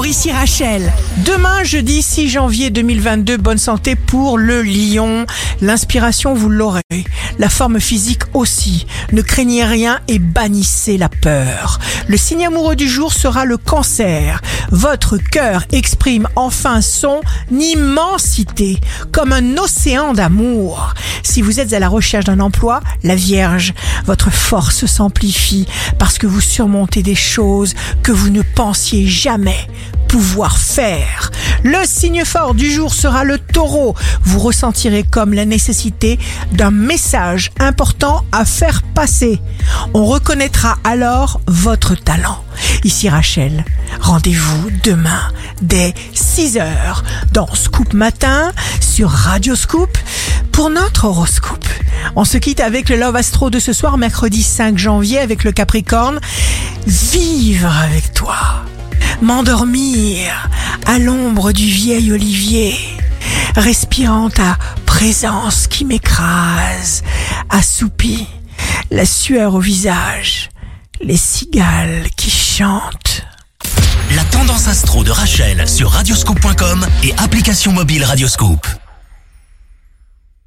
Bonjour, ici Rachel. Demain, jeudi 6 janvier 2022, bonne santé pour le lion. L'inspiration, vous l'aurez. La forme physique aussi. Ne craignez rien et bannissez la peur. Le signe amoureux du jour sera le cancer. Votre cœur exprime enfin son immensité, comme un océan d'amour. Si vous êtes à la recherche d'un emploi, la Vierge, votre force s'amplifie parce que vous surmontez des choses que vous ne pensiez jamais pouvoir faire. Le signe fort du jour sera le taureau. Vous ressentirez comme la nécessité d'un message important à faire passer. On reconnaîtra alors votre talent. Ici Rachel, rendez-vous demain dès 6h dans Scoop Matin sur Radio Scoop pour notre horoscope. On se quitte avec le Love Astro de ce soir, mercredi 5 janvier, avec le Capricorne. Vivre avec toi. M'endormir à l'ombre du vieil olivier, respirant ta présence qui m'écrase, assoupie, la sueur au visage, les cigales qui chantent. La tendance astro de Rachel sur radioscope.com et application mobile Radioscope.